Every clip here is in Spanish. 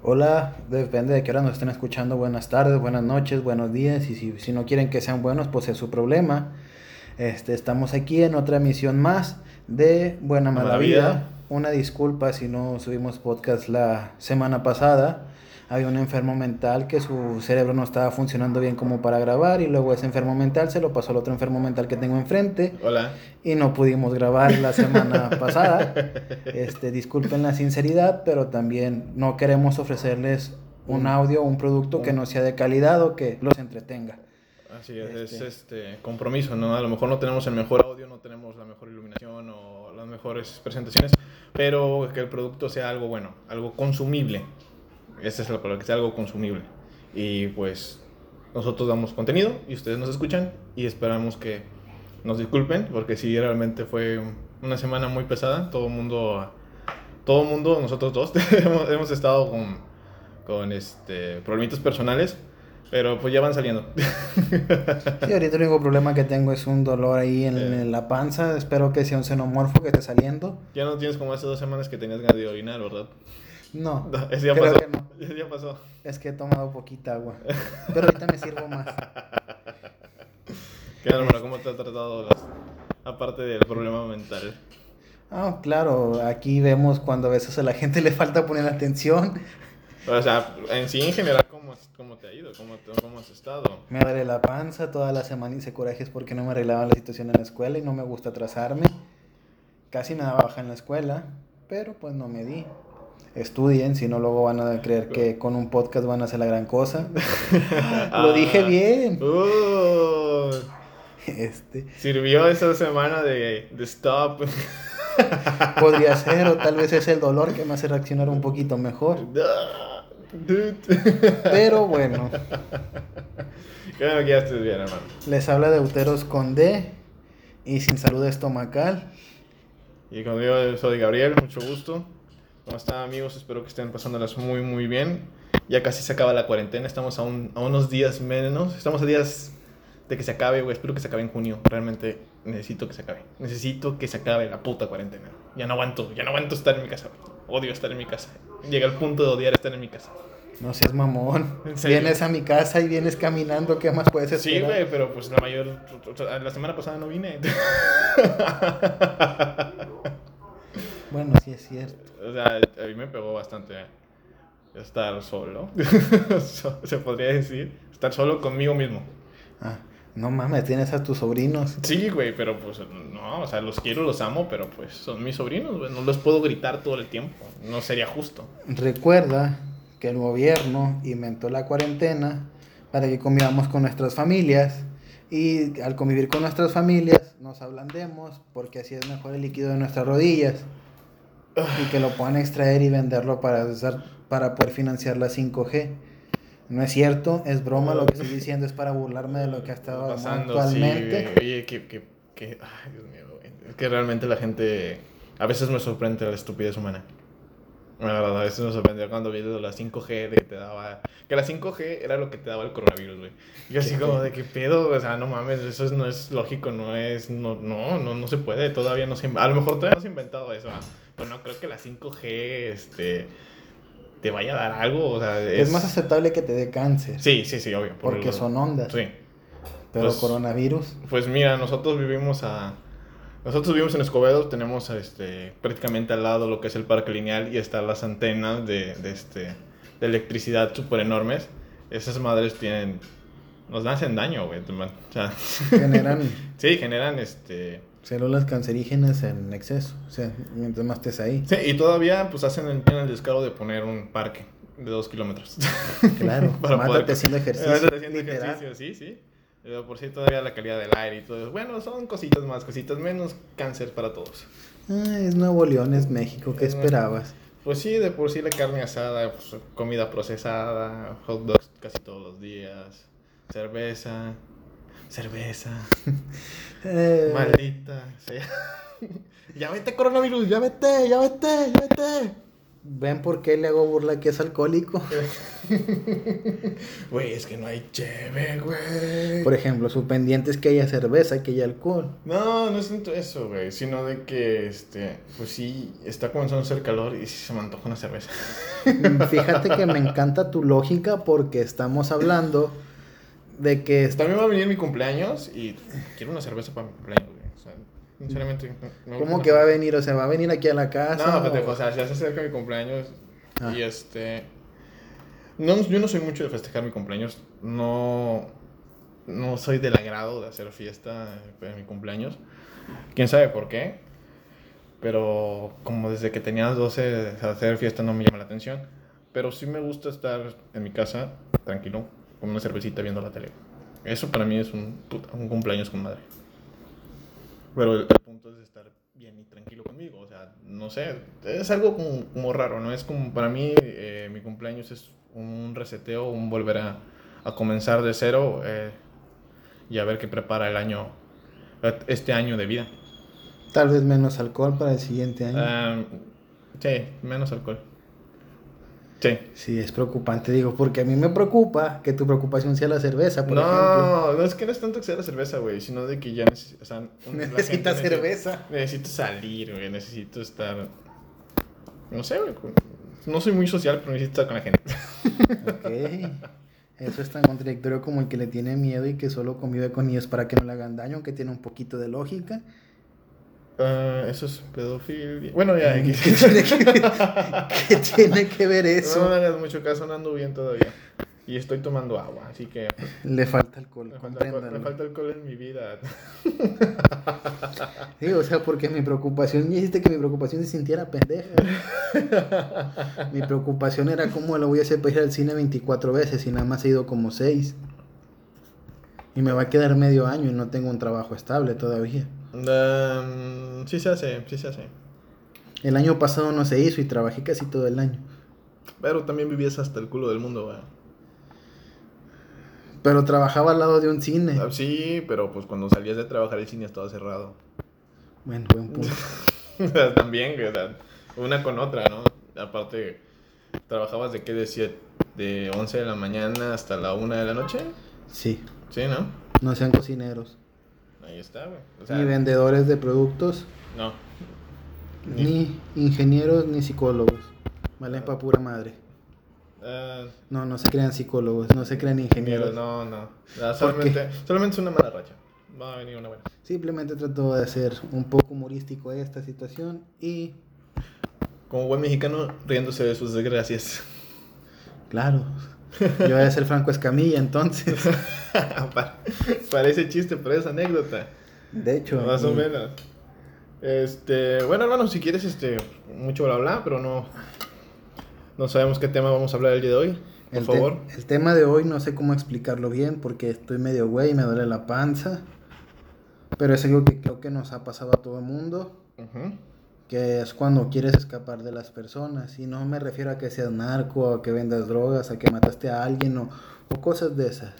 Hola, depende de qué hora nos estén escuchando. Buenas tardes, buenas noches, buenos días. Y si, si no quieren que sean buenos, pues es su problema. Este, estamos aquí en otra emisión más de Buena Mala, Mala Vida. Vida. Una disculpa si no subimos podcast la semana pasada. Había un enfermo mental que su cerebro no estaba funcionando bien como para grabar y luego ese enfermo mental se lo pasó al otro enfermo mental que tengo enfrente Hola. y no pudimos grabar la semana pasada. Este, disculpen la sinceridad, pero también no queremos ofrecerles un audio un producto que no sea de calidad o que los entretenga. Así es, Este. es este compromiso, ¿no? A lo mejor no tenemos el mejor audio, no tenemos la mejor iluminación o las mejores presentaciones, pero que el producto sea algo bueno, algo consumible. Esa es la palabra, que sea algo consumible. Y pues nosotros damos contenido y ustedes nos escuchan y esperamos que nos disculpen porque sí realmente fue una semana muy pesada. Todo el mundo, todo mundo, nosotros dos hemos, hemos estado con, con este, problemitas personales, pero pues ya van saliendo. Sí, ahorita el único problema que tengo es un dolor ahí en, Eh. en la panza. Espero que sea un xenomorfo que esté saliendo. Ya no tienes como hace dos semanas que tenías ganas de orinar, ¿verdad? No, No, ese ya creo pasó. que no. Ese ya pasó. Es que he tomado poquita agua. Pero ahorita me sirvo más. ¿Qué hermano? ¿Cómo te ha tratado las... aparte del problema mental? Ah, claro, aquí vemos cuando a veces a la gente le falta poner atención. O sea, en sí, en general, ¿cómo, cómo te ha ido? ¿Cómo, ¿Cómo has estado? Me duele la panza, toda la semana hice corajes porque no me arreglaban la situación en la escuela y no me gusta atrasarme. Casi me daba baja en la escuela, pero pues no me di. Estudien, si no luego van a creer que con un podcast van a hacer la gran cosa. Lo dije bien. Uh, Este, sirvió esa semana de, de stop. podría ser, o tal vez es el dolor que me hace reaccionar un poquito mejor. Dude. Pero bueno, que ya estés bien, hermano. les habla de Uteros con D y sin salud estomacal. Y como digo, soy Gabriel, mucho gusto. ¿Cómo están amigos? Espero que estén pasándolas muy muy bien. Ya casi se acaba la cuarentena, estamos a, un- a unos días menos. Estamos a días de que se acabe, güey. Espero que se acabe en junio. Realmente necesito que se acabe. Necesito que se acabe la puta cuarentena. Ya no aguanto, ya no aguanto estar en mi casa. güey. Odio estar en mi casa. Llega el punto de odiar estar en mi casa. No seas mamón. Vienes a mi casa y vienes caminando, ¿qué más puedes Sí, esperar? güey, pero pues la mayor... La semana pasada no vine. Bueno, sí es cierto. O sea, a mí me pegó bastante estar solo. Se podría decir. Estar solo conmigo mismo. Ah, no mames, tienes a tus sobrinos. Sí, güey, pero pues no, o sea, los quiero, los amo, pero pues son mis sobrinos, güey. No los puedo gritar todo el tiempo. No sería justo. Recuerda que el gobierno inventó la cuarentena para que convivamos con nuestras familias y al convivir con nuestras familias nos ablandemos porque así es mejor el líquido de nuestras rodillas y que lo puedan extraer y venderlo para, usar- para poder financiar la 5G. No es cierto, es broma, lo que estoy diciendo es para burlarme de lo que ha estado Pasando, sí, actualmente. güey. Oye, que, que, que, ay, Dios mío. Es que realmente la gente, a veces me sorprende la estupidez humana. La verdad, a veces me sorprendió cuando vi la 5G, de que te daba, que la 5G era lo que te daba el coronavirus, güey. Yo así como de qué pedo, o sea, no mames, eso es- no es lógico, no es, no, no, no, no se puede, todavía no se, a lo mejor todavía no se ha inventado eso, ¿ah? Pero no creo que la 5G, este, te vaya a dar algo, o sea, Es más aceptable que te dé cáncer, Sí, sí, sí, obvio. por porque el- son ondas, Sí. pero pues- coronavirus. Pues mira, nosotros vivimos a. Nosotros vivimos en Escobedo, tenemos este, prácticamente al lado lo que es el parque lineal y están las antenas de, de, este, de electricidad súper enormes. Esas madres tienen. Nos hacen daño, güey. O sea, Generan sí, generan este. Células cancerígenas en exceso. O sea, mientras más estés ahí. Sí, y todavía pues hacen el, tienen el descaro de poner un parque de dos kilómetros. Claro, Para mátate poder- haciendo ejercicio. Mátate haciendo literal. ejercicio, sí, sí. Pero por sí todavía la calidad del aire y todo. Bueno, son cositas más, cositas menos, cáncer para todos. Ah, es Nuevo León, es México. ¿Qué Es esperabas? Pues sí, de por sí la carne asada, pues, comida procesada, hot dogs casi todos los días, cerveza, cerveza, Eh, maldita sea. ya vete coronavirus, ya vete, ya vete, ya vete. ¿Ven por qué le hago burla que es alcohólico? Güey, es que no hay cheve, güey. Por ejemplo, su pendiente es que haya cerveza, que haya alcohol. No, no es tanto eso, güey, sino de que, este, pues sí, está comenzando a hacer calor y sí se me antoja una cerveza. Fíjate que me encanta tu lógica porque estamos hablando de que... También va a venir mi cumpleaños y quiero una cerveza para mi cumpleaños, güey. O sea, sinceramente... no- ¿Cómo no- que va a venir? O sea, ¿va a venir aquí a la casa? No, pendejo, o- o sea, ya se acerca mi cumpleaños Ah. y este... No, yo no soy mucho de festejar mi cumpleaños, no, no soy del agrado de hacer fiesta en mi cumpleaños. ¿Quién sabe por qué? Pero como desde que tenía 12, hacer fiesta no me llama la atención. Pero sí me gusta estar en mi casa, tranquilo, con una cervecita viendo la tele. Eso para mí es un, puta, un cumpleaños con madre. Pero el, el punto es estar bien y tranquilo conmigo. O sea, no sé, es algo como, como raro, ¿no? Es como para mí, eh, mi cumpleaños es un reseteo, un volver a, a comenzar de cero eh, y a ver qué prepara el año, este año de vida. Tal vez menos alcohol para el siguiente año. Ah, sí, menos alcohol. Sí. Sí, es preocupante, digo, porque a mí me preocupa que tu preocupación sea la cerveza, por ejemplo. No, no es que no es tanto que sea la cerveza, güey, sino de que ya neces- o sea, Necesitas necesita- cerveza. Necesito salir, güey, necesito estar... No sé, güey. No soy muy social, pero necesito estar con la gente. Ok. Eso es tan contradictorio como el que le tiene miedo y que solo convive con ellos para que no le hagan daño, aunque tiene un poquito de lógica. Ah, eso es pedofilia. Bueno, ya, ¿Qué X. tiene que, qué tiene que ver No me eso? hagas mucho caso, no ando bien todavía. Y estoy tomando agua, así que Le falta alcohol, me falta, alcohol, me compréndanlo. falta alcohol en mi vida. Sí, o sea, porque mi preocupación, ya dijiste que mi preocupación se sintiera pendeja. mi preocupación era cómo lo voy a hacer para ir al cine 24 veces y nada más he ido como 6. Y me va a quedar medio año y no tengo un trabajo estable todavía. Um, sí se hace, sí se hace. El año pasado no se hizo y trabajé casi todo el año. Pero también vivías hasta el culo del mundo, güey. Pero trabajaba al lado de un cine. Ah, Sí, pero pues cuando salías de trabajar el cine estaba cerrado. Bueno, buen punto. Sea, también, o sea, una con otra, ¿no? Aparte, ¿trabajabas de qué? De, siete, de 11 de la mañana hasta la 1 de la noche? Sí, Sí, ¿no? no sean cocineros. Ahí está, güey. O sea, Ni vendedores de productos, no. ni ingenieros, ni psicólogos. Valen pa' pura madre. Ah, No, no se crean psicólogos, no se crean ingenieros. no, no. Ah, solamente, solamente es una mala racha. Va a venir una buena. Simplemente trato de hacer un poco humorístico esta situación y, Como buen mexicano, riéndose de sus desgracias. claro, yo voy a ser Franco Escamilla entonces. Pa- Parece chiste, pero es anécdota. De hecho, Más o menos. Este, bueno, hermano, si quieres, este, mucho bla bla, pero no, no sabemos qué tema vamos a hablar el día de hoy. Por el, favor. el tema de hoy no sé cómo explicarlo bien porque estoy medio güey, me duele la panza. Pero es algo que creo que nos ha pasado a todo el mundo. Que es cuando quieres escapar de las personas. Y no me refiero a que seas narco, a que vendas drogas, a que mataste a alguien o, o cosas de esas.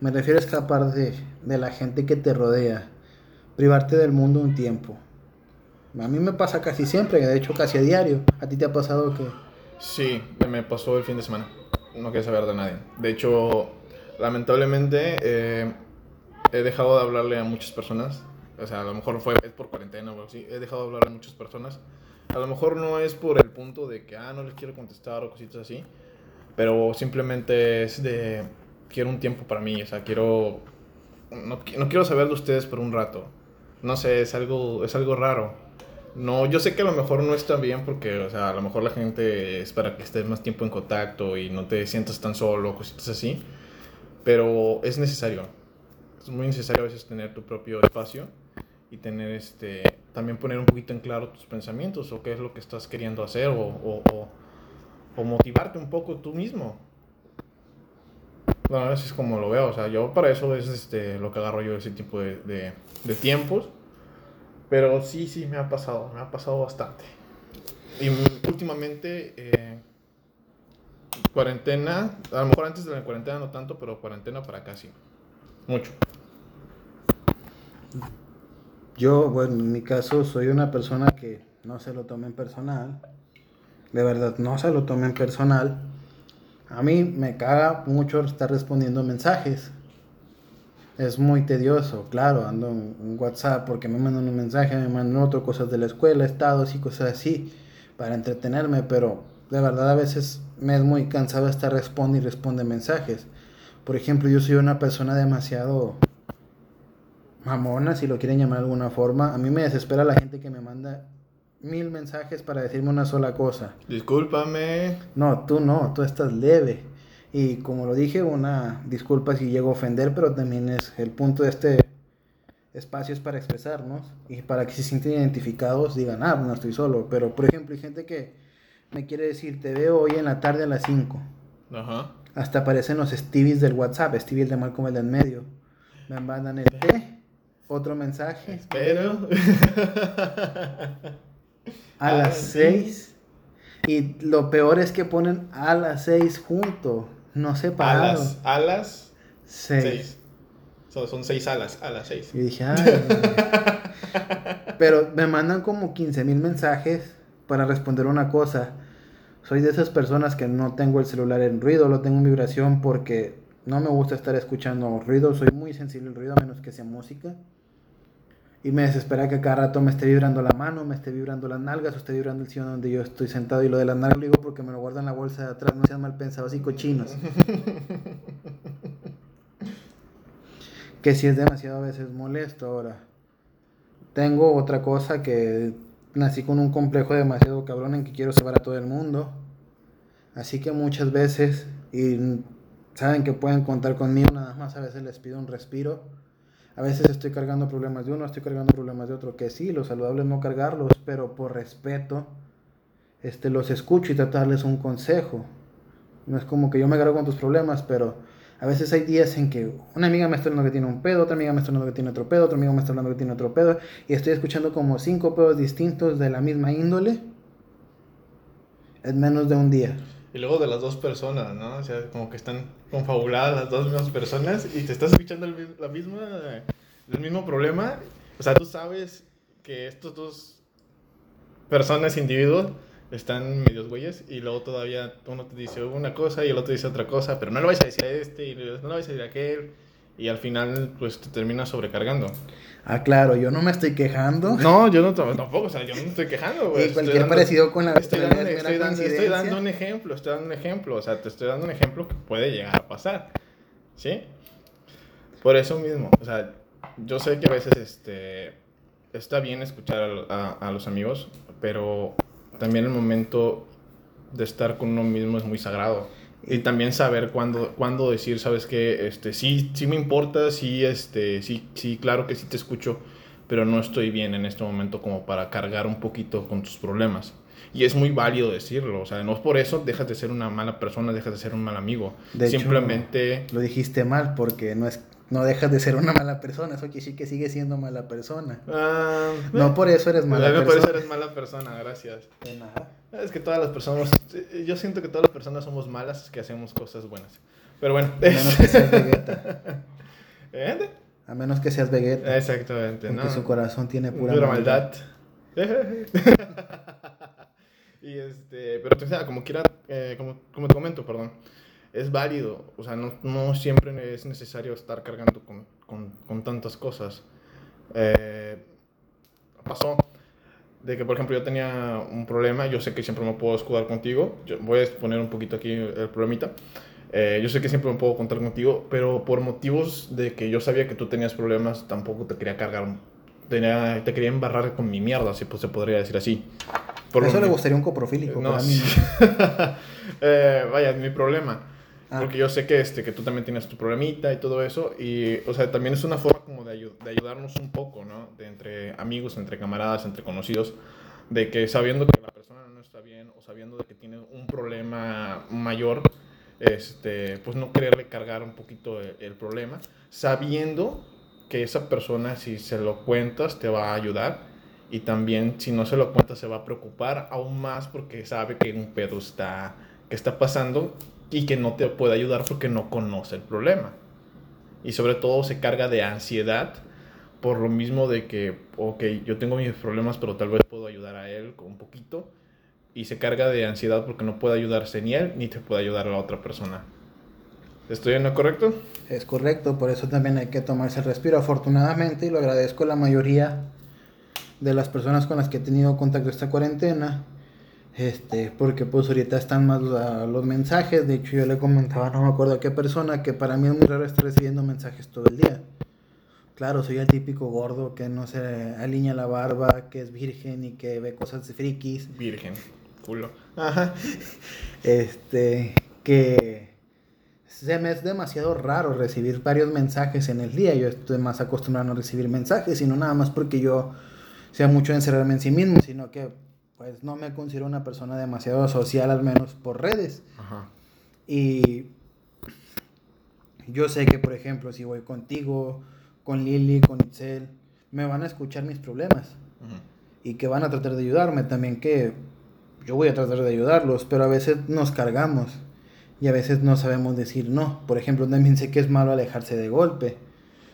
Me refiero a escapar de, de la gente que te rodea, privarte del mundo un tiempo. A mí me pasa casi siempre, de hecho casi a diario. ¿A ti te ha pasado que... Sí, me pasó el fin de semana. No quería saber de nadie. De hecho, lamentablemente, eh, he dejado de hablarle a muchas personas. O sea, a lo mejor fue es por cuarentena o algo así. He dejado de hablarle a muchas personas. A lo mejor no es por el punto de que, ah, no les quiero contestar o cositas así. Pero simplemente es de, quiero un tiempo para mí. O sea, quiero, no, no quiero saber de ustedes por un rato. No sé, es algo, es algo raro. No, yo sé que a lo mejor no está bien porque, o sea, a lo mejor la gente es para que estés más tiempo en contacto y no te sientas tan solo, cositas así. Pero es necesario. Es muy necesario a veces tener tu propio espacio y tener este, también poner un poquito en claro tus pensamientos o qué es lo que estás queriendo hacer o, o, o- motivarte un poco tú mismo. Bueno, así es como lo veo. O sea, yo para eso es este, lo que agarro yo ese tipo de, de, tiempos. Pero sí, sí, me ha pasado, me ha pasado bastante. Y últimamente, eh, cuarentena, a lo mejor antes de la cuarentena no tanto, pero cuarentena para casi. Mucho. Yo, bueno, en mi caso soy una persona que no se lo tome en personal. De verdad, no se lo tomen personal. A mí me caga mucho estar respondiendo mensajes. Es muy tedioso, claro, ando en WhatsApp porque me mandan un mensaje, me mandan otro, cosas de la escuela, estados y cosas así, para entretenerme, pero de verdad a veces me es muy cansado estar responde y responde mensajes. Por ejemplo, yo soy una persona demasiado mamona, si lo quieren llamar de alguna forma. A mí me desespera la gente que me manda mil mensajes para decirme una sola cosa. Discúlpame. No, tú no, tú estás leve. Y como lo dije, una disculpa si llego a ofender, pero también es el punto de este espacio es para expresarnos y para que se sienten identificados digan, ah, no estoy solo. Pero, por ejemplo, hay gente que me quiere decir, te veo hoy en la tarde a las 5. Ajá. Hasta aparecen los Stevies del WhatsApp, Stevie el de Malcolm el del medio. Me mandan el T, otro mensaje. Espero. a las 6. Y lo peor es que ponen a las 6 junto, no separados. A las, a las 6. son 6 alas, a las 6. Y dije, ay. Pero me mandan como 15 mil mensajes para responder una cosa. Soy de esas personas que no tengo el celular en ruido, lo tengo en vibración porque no me gusta estar escuchando ruido, soy muy sensible al ruido a menos que sea música. Y me desespera que cada rato me esté vibrando la mano, me esté vibrando las nalgas o esté vibrando el sillón donde yo estoy sentado. Y lo de las nalgas lo digo porque me lo guardo en la bolsa de atrás, no sean mal pensados y cochinos. que si es demasiado a veces molesto ahora. Tengo otra cosa que nací con un complejo demasiado cabrón en que quiero salvar a todo el mundo. Así que muchas veces, y saben que pueden contar conmigo, nada más a veces les pido un respiro a veces estoy cargando problemas de uno, estoy cargando problemas de otro, que sí, lo saludable es no cargarlos, pero por respeto, este, los escucho y darles un consejo. No es como que yo me agarro con tus problemas, pero a veces hay días en que una amiga me está hablando que tiene un pedo, otra amiga me está hablando que tiene otro pedo, otro amigo me está hablando que tiene otro pedo, y estoy escuchando como cinco pedos distintos de la misma índole en menos de un día. Y luego de las dos personas, ¿no? O sea, como que están confabuladas las dos mismas personas y te estás escuchando el, la el mismo problema. O sea, tú sabes que estos dos personas, individuos, están medios güeyes y luego todavía uno te dice una cosa y el otro dice otra cosa, pero no lo vais a decir a este y no lo vais a decir a aquel y al final pues te terminas sobrecargando. Ah, claro, yo no me estoy quejando. No, yo no tampoco, o sea, yo no me estoy quejando, güey. Y cualquier parecido con la estoy dando, estoy, dando, estoy dando un ejemplo, estoy dando un ejemplo, o sea, te estoy dando un ejemplo que puede llegar a pasar, ¿sí? Por eso mismo, o sea, yo sé que a veces este, está bien escuchar a, a los amigos, pero también el momento de estar con uno mismo es muy sagrado. Y también saber cuándo, cuándo decir, sabes que este, sí, sí me importa, sí, este, sí, sí, claro que sí te escucho, pero no estoy bien en este momento como para cargar un poquito con tus problemas. Y es muy válido decirlo, o sea, no es por eso dejas de ser una mala persona, dejas de ser un mal amigo. De Simplemente... lo dijiste mal porque no es no dejas de ser una mala persona, eso quiere decir que sigues siendo mala persona. Ah, no por eso eres mala persona. No por eso eres mala persona, gracias. De nada. Es que todas las personas, yo siento que todas las personas somos malas que hacemos cosas buenas. Pero bueno. A menos que seas Vegeta. ¿Eh? A menos que seas Vegeta. Exactamente, Porque su corazón tiene pura, maldad. y este, pero o sea, como quiera, eh, como, como te comento, perdón es válido. O sea, no, no siempre es necesario estar cargando con, con, con tantas cosas. Eh, pasó de que, por ejemplo, yo tenía un problema, yo sé que siempre me puedo escudar contigo, yo voy a exponer un poquito aquí el problemita. Eh, yo sé que siempre me puedo contar contigo, pero por motivos de que yo sabía que tú tenías problemas, tampoco te quería cargar, tenía, te quería embarrar con mi mierda, si pues, se podría decir así. Por Eso le gustaría un coprofílico. No, mí. eh, vaya, mi problema Ah. Porque yo sé que, este, que tú también tienes tu problemita y todo eso. Y, o sea, también es una forma como de, de ayudarnos un poco, ¿no? De entre amigos, entre camaradas, entre conocidos. De que sabiendo que la persona no está bien o sabiendo de que tiene un problema mayor, este, pues no quererle cargar un poquito el, el problema. Sabiendo que esa persona, si se lo cuentas, te va a ayudar. Y también, si no se lo cuentas, se va a preocupar aún más porque sabe que un pedo está, que está pasando y que no te puede ayudar porque no conoce el problema. Y sobre todo se carga de ansiedad por lo mismo de que, ok, yo tengo mis problemas, pero tal vez puedo ayudar a él con un poquito, y se carga de ansiedad porque no puede ayudarse ni él ni te puede ayudar a la otra persona. ¿Estoy en lo correcto? Es correcto, por eso también hay que tomarse el respiro. Afortunadamente, y lo agradezco a la mayoría de las personas con las que he tenido contacto esta cuarentena, este, porque pues ahorita están más los mensajes. De hecho, yo le comentaba, no me acuerdo a qué persona, que para mí es muy raro estar recibiendo mensajes todo el día. Claro, soy el típico gordo que no se alinea la barba, que es virgen y que ve cosas de frikis. Virgen, culo. Ajá. Este, que se me es demasiado raro recibir varios mensajes en el día. Yo estoy más acostumbrado a no recibir mensajes, y no nada más porque yo sea mucho encerrarme en sí mismo, sino que pues no me considero una persona demasiado social, al menos por redes. Ajá. Y yo sé que, por ejemplo, si voy contigo, con Lili, con Itzel, me van a escuchar mis problemas. Y que van a tratar de ayudarme también, que yo voy a tratar de ayudarlos, pero a veces nos cargamos y a veces no sabemos decir no. Por ejemplo, también sé que es malo alejarse de golpe.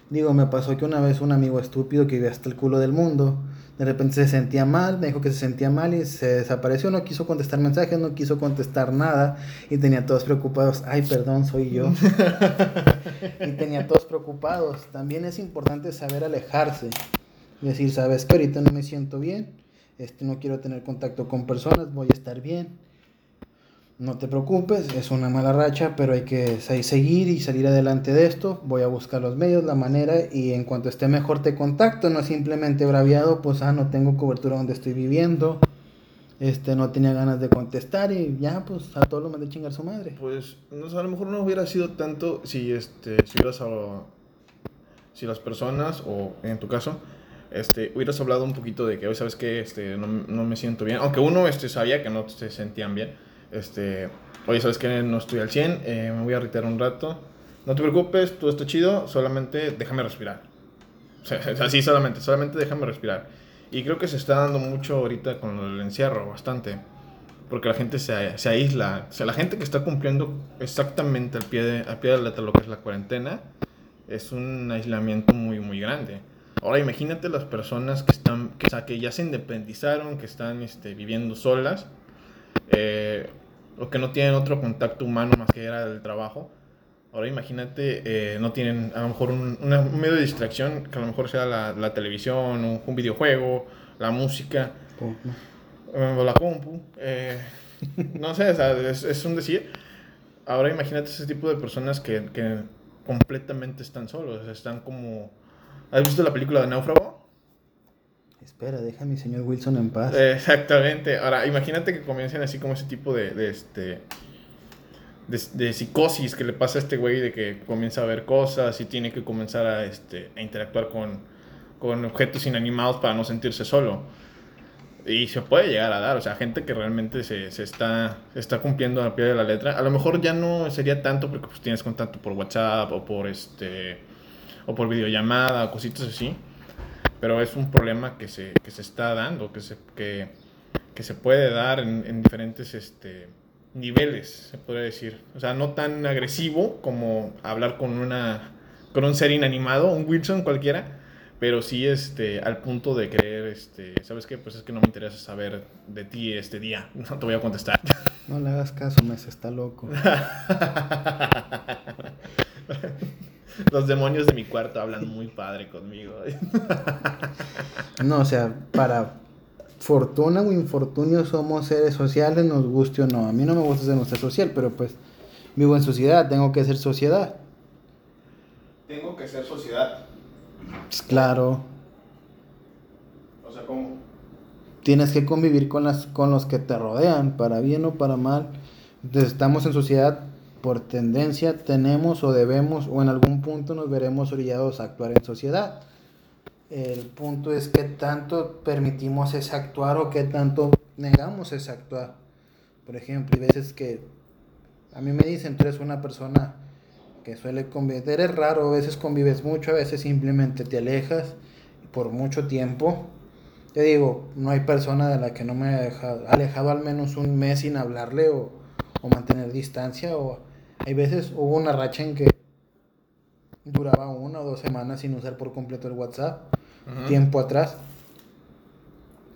Digo, me pasó que una vez un amigo estúpido que vive hasta el culo del mundo, de repente se sentía mal, me dijo que se sentía mal y se desapareció, no quiso contestar mensajes, no quiso contestar nada y tenía todos preocupados, ay, perdón, soy yo. y tenía todos preocupados. También es importante saber alejarse decir, sabes que ahorita no me siento bien, este, no quiero tener contacto con personas, voy a estar bien no te preocupes, es una mala racha, pero hay que seguir y salir adelante de esto. Voy a buscar los medios, la manera y en cuanto esté mejor te contacto, no simplemente braviado, pues ah, no tengo cobertura donde estoy viviendo. Este, no tenía ganas de contestar y ya, pues a todos lo mandé chingar su madre. Pues, no a lo mejor no hubiera sido tanto si, este, si hubieras si las personas, o en tu caso, este, hubieras hablado un poquito de que hoy sabes que este, no, no, me siento bien, aunque uno este, sabía que no se sentían bien este, oye, ¿sabes que No estoy al 100, eh, me voy a retirar un rato. No te preocupes, todo está chido, solamente déjame respirar. O sea, así solamente, solamente déjame respirar. Y creo que se está dando mucho ahorita con el encierro, bastante. Porque la gente se, se aísla. O sea, la gente que está cumpliendo exactamente al pie de, al pie de la letra lo que es la cuarentena, es un aislamiento muy, muy grande. Ahora imagínate las personas que están, que, o sea, que ya se independizaron, que están este, viviendo solas eh, o que no tienen otro contacto humano más que era el trabajo. Ahora imagínate, eh, no tienen a lo mejor un, medio de distracción, que a lo mejor sea la, televisión, un, un, videojuego, la música, o la compu. Eh, no sé, es, es, un decir. Ahora imagínate ese tipo de personas que, que completamente están solos, están como... ¿Has visto la película de Náufrago? Espera, deja a mi señor Wilson en paz. Exactamente. Ahora, imagínate que comiencen así como ese tipo de, de este... De, psicosis que le pasa a este güey de que comienza a ver cosas y tiene que comenzar a, este, a interactuar con, con objetos inanimados para no sentirse solo. Y se puede llegar a dar, o sea, gente que realmente se, se está, está cumpliendo a pie de la letra. A lo mejor ya no sería tanto porque pues, tienes contacto por WhatsApp o por, este, o por videollamada o cositas así pero es un problema que se, que se está dando, que se, que, que se puede dar en, en, diferentes este, niveles, se podría decir. O sea, no tan agresivo como hablar con, una, con un ser inanimado, un Wilson cualquiera, pero sí este, al punto de querer, este, ¿sabes qué? Pues es que no me interesa saber de ti este día, no te voy a contestar. No le hagas caso, Mes, está loco. Los demonios de mi cuarto hablan muy padre conmigo. no, o sea, para fortuna o infortunio somos seres sociales, nos guste o no. A mí no me gusta ser un ser social, pero pues vivo en sociedad, tengo que ser sociedad. Tengo que ser sociedad. Pues claro. O sea, ¿cómo? Tienes que convivir con, las, con los que te rodean, para bien o para mal. Entonces, estamos en sociedad por tendencia tenemos o debemos o en algún punto nos veremos orillados a actuar en sociedad. El punto es qué tanto permitimos ese actuar o qué tanto negamos ese actuar. Por ejemplo, hay veces que a mí me dicen, tú eres una persona que suele convivir, eres raro, a veces convives mucho, a veces simplemente te alejas por mucho tiempo. Te digo, no hay persona de la que no me haya alejado al menos un mes sin hablarle o, o mantener distancia o hay veces hubo una racha en que duraba una o dos semanas sin usar por completo el WhatsApp, tiempo atrás.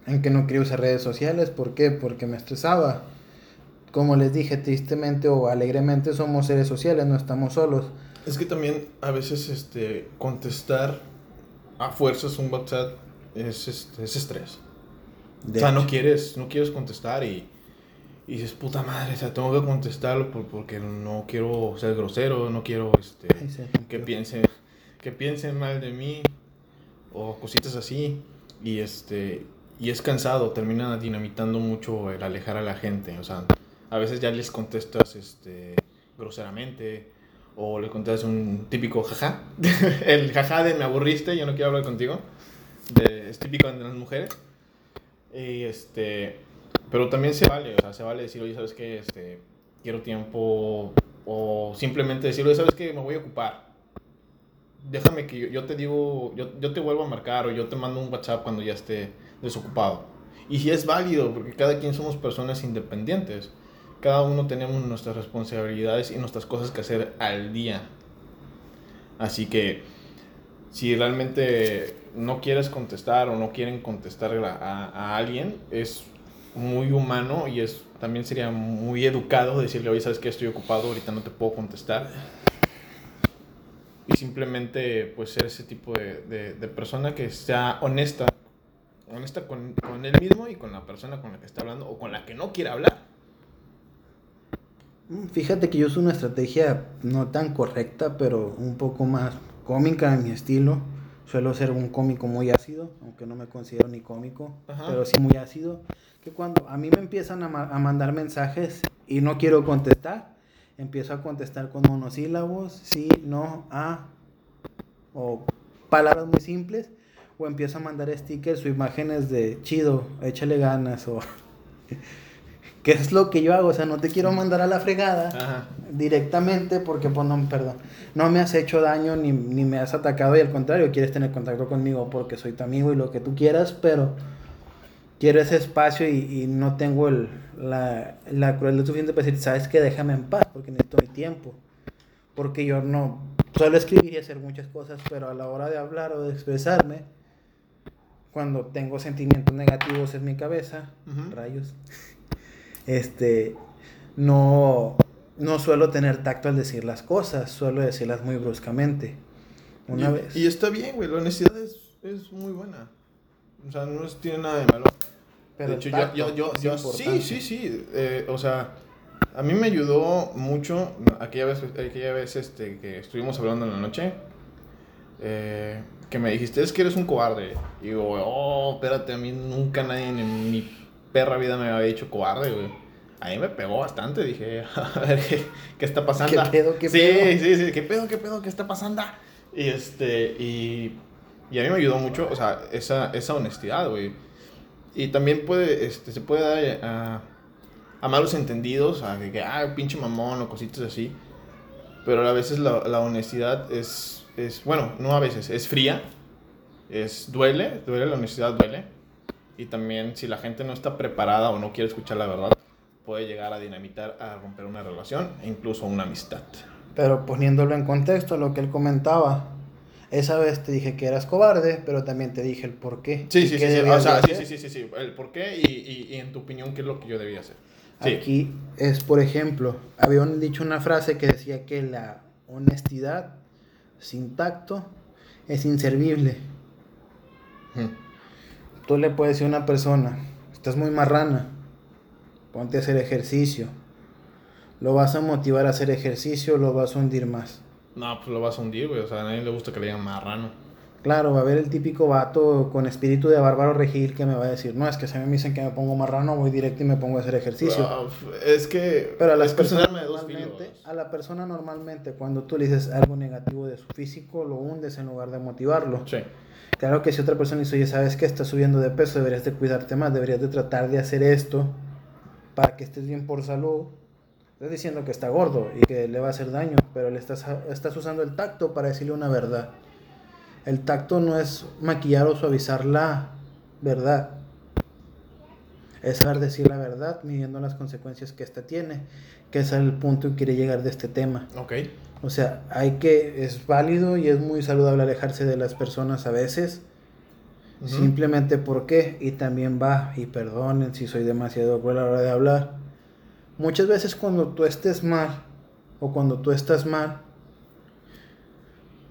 en que no quería usar redes sociales. ¿Por qué? Porque me estresaba. Como les dije, tristemente o alegremente somos seres sociales, no estamos solos. Es que también a veces este, contestar a fuerzas un WhatsApp es, este, es estrés. De o sea, no quieres, no quieres contestar y, y dices, puta madre, o sea, tengo que contestarlo por- porque no quiero ser grosero, no quiero este, que rompió. piense que piensen mal de mí o cositas así y este y es cansado termina dinamitando mucho el alejar a la gente o sea a veces ya les contestas este groseramente o le contestas un típico jaja el jaja de me aburriste yo no quiero hablar contigo de- es típico de las mujeres y este pero también se vale o sea se vale decir oye sabes qué este quiero tiempo o simplemente decir oye sabes qué me voy a ocupar déjame que yo, yo te digo, yo, yo te vuelvo a marcar o yo te mando un WhatsApp cuando ya esté desocupado. Y si es válido, porque cada quien somos personas independientes. Cada uno tenemos nuestras responsabilidades y nuestras cosas que hacer al día. Así que si realmente no quieres contestar o no quieren contestar a, a- a alguien, es muy humano y es también sería muy educado decirle, oye, sabes que estoy ocupado, ahorita no te puedo contestar y simplemente pues ser ese tipo de, de- de persona que sea honesta, honesta con, con él mismo y con la persona con la que está hablando o con la que no quiere hablar. Mm, Fíjate que yo uso una estrategia no tan correcta, pero un poco más cómica en mi estilo. Suelo ser un cómico muy ácido, aunque no me considero ni cómico, Ajá. pero sí muy ácido. Que cuando a mí me empiezan a, ma- a mandar mensajes y no quiero contestar, empiezo a contestar con monosílabos, sí, no, ah, o palabras muy simples, o empiezo a mandar stickers o imágenes de chido, échale ganas, o... ¿Qué es lo que yo hago? O sea, no te quiero mandar a la fregada Ajá. directamente porque, pues, no, perdón, no me has hecho daño ni, ni me has atacado y al contrario, quieres tener contacto conmigo porque soy tu amigo y lo que tú quieras, pero quiero ese espacio y, y no tengo el, la, la crueldad suficiente para decir, sabes que déjame en paz porque necesito mi tiempo. Porque yo no suelo escribir y hacer muchas cosas, pero a la hora de hablar o de expresarme, cuando tengo sentimientos negativos en mi cabeza, rayos, este, no, no suelo tener tacto al decir las cosas, suelo decirlas muy bruscamente. Una y, vez. y está bien, güey, la honestidad es, es muy buena. O sea, no tiene nada de malo. Pero de hecho, tacto yo, yo, yo, yo- sí, sí, sí. eh, o sea, a mí me ayudó mucho aquella vez, aquella vez este, que estuvimos hablando en la noche. eh, que me dijiste, es que eres un cobarde. Y digo, oh, espérate, a mí nunca nadie en mi perra vida me había dicho cobarde, güey. A mí me pegó bastante, dije, a ver, ¿qué, qué está pasando? ¿Qué pedo, qué sí, pedo? sí, sí, ¿qué pedo, qué pedo, qué está pasando? Y este, y, y a mí me ayudó mucho, o sea, esa, esa honestidad, güey. Y también puede, este, se puede dar eh, a, a malos entendidos, a que, ah, pinche mamón o cositas así. Pero a veces la, la honestidad es, es, bueno, no a veces, es fría, es, duele, duele, la honestidad duele. Y también si la gente no está preparada o no quiere escuchar la verdad, puede llegar a dinamitar, a romper una relación e incluso una amistad. Pero poniéndolo en contexto, lo que él comentaba, esa vez te dije que eras cobarde, pero también te dije el por qué. Sí, sí, sí, sí, o sea, sí, sí, sí, sí, sí, el por qué y, y, y en tu opinión qué es lo que yo debía hacer. Sí. Aquí es, por ejemplo, habían dicho una frase que decía que la honestidad sin tacto es inservible. Tú le puedes decir a una persona, estás muy marrana, ponte a hacer ejercicio. Lo vas a motivar a hacer ejercicio, lo vas a hundir más. No, pues lo vas a hundir, güey. O sea, a nadie le gusta que le digan marrano. Claro, va a haber el típico vato con espíritu de bárbaro regil que me va a decir, no, es que si a mí me dicen que me pongo marrano, voy directo y me pongo a hacer ejercicio. Ah, es que. Pero a las personas normalmente, a la persona normalmente cuando tú le dices algo negativo de su físico, lo hundes en lugar de motivarlo. Sí. Claro que si otra persona dice, oye, ¿sabes que Estás subiendo de peso, deberías de cuidarte más, deberías de tratar de hacer esto para que estés bien por salud. Estás diciendo que está gordo y que le va a hacer daño, pero le estás, estás usando el tacto para decirle una verdad. El tacto no es maquillar o suavizar la verdad. Es saber decir la verdad midiendo las consecuencias que ésta tiene, que es el punto que quiere llegar de este tema. Ok. O sea, hay que, es válido y es muy saludable alejarse de las personas a veces. Simplemente porque, y también va, y perdonen si soy demasiado cruel a la hora de hablar. Muchas veces cuando tú estés mal, o cuando tú estás mal,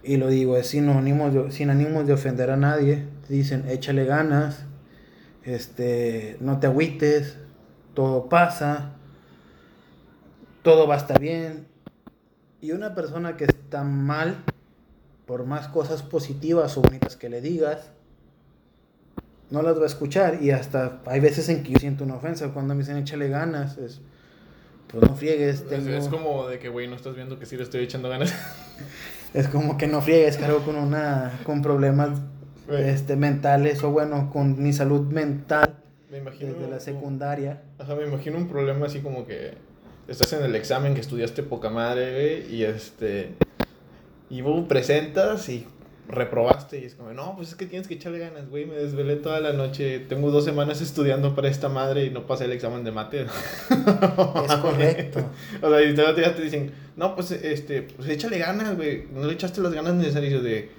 y lo digo, es de, sin ánimos de ofender a nadie, te dicen, échale ganas, este, no te agüites, todo pasa, todo va a estar bien. Y una persona que está mal, por más cosas positivas o bonitas que le digas, no las va a escuchar. Y hasta hay veces en que yo siento una ofensa cuando me dicen échale ganas. Es, pues no friegues. Es, como de que, güey, no estás viendo que sí le estoy echando ganas. es como que no friegues, cargo con una con problemas este, mentales o bueno, con mi salud mental me imagino, desde la secundaria. Ajá, me imagino un problema así como que estás en el examen que estudiaste poca madre, y este y vos presentas y reprobaste y es como, no, pues es que tienes que echarle ganas, güey, me desvelé toda la noche, tengo dos semanas estudiando para esta madre y no pasé el examen de mate. Es correcto. o sea, y te, te dicen, no, pues, este, pues échale ganas, güey, no le echaste las ganas necesarias de,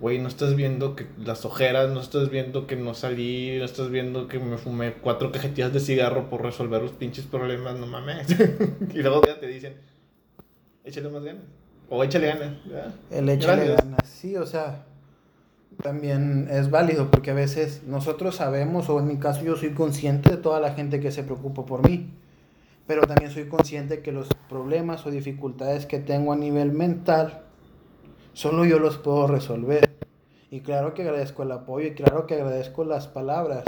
güey, no estás viendo que las ojeras, no estás viendo que no salí, no estás viendo que me fumé cuatro cajetillas de cigarro por resolver los pinches problemas, no mames. y luego ya te dicen, échale más ganas. O échale ganas. El échale ganas, sí, o sea, también es válido porque a veces nosotros sabemos, o en mi caso yo soy consciente de toda la gente que se preocupa por mí, pero también soy consciente que los problemas o dificultades que tengo a nivel mental, solo yo los puedo resolver. Y claro que agradezco el apoyo y claro que agradezco las palabras,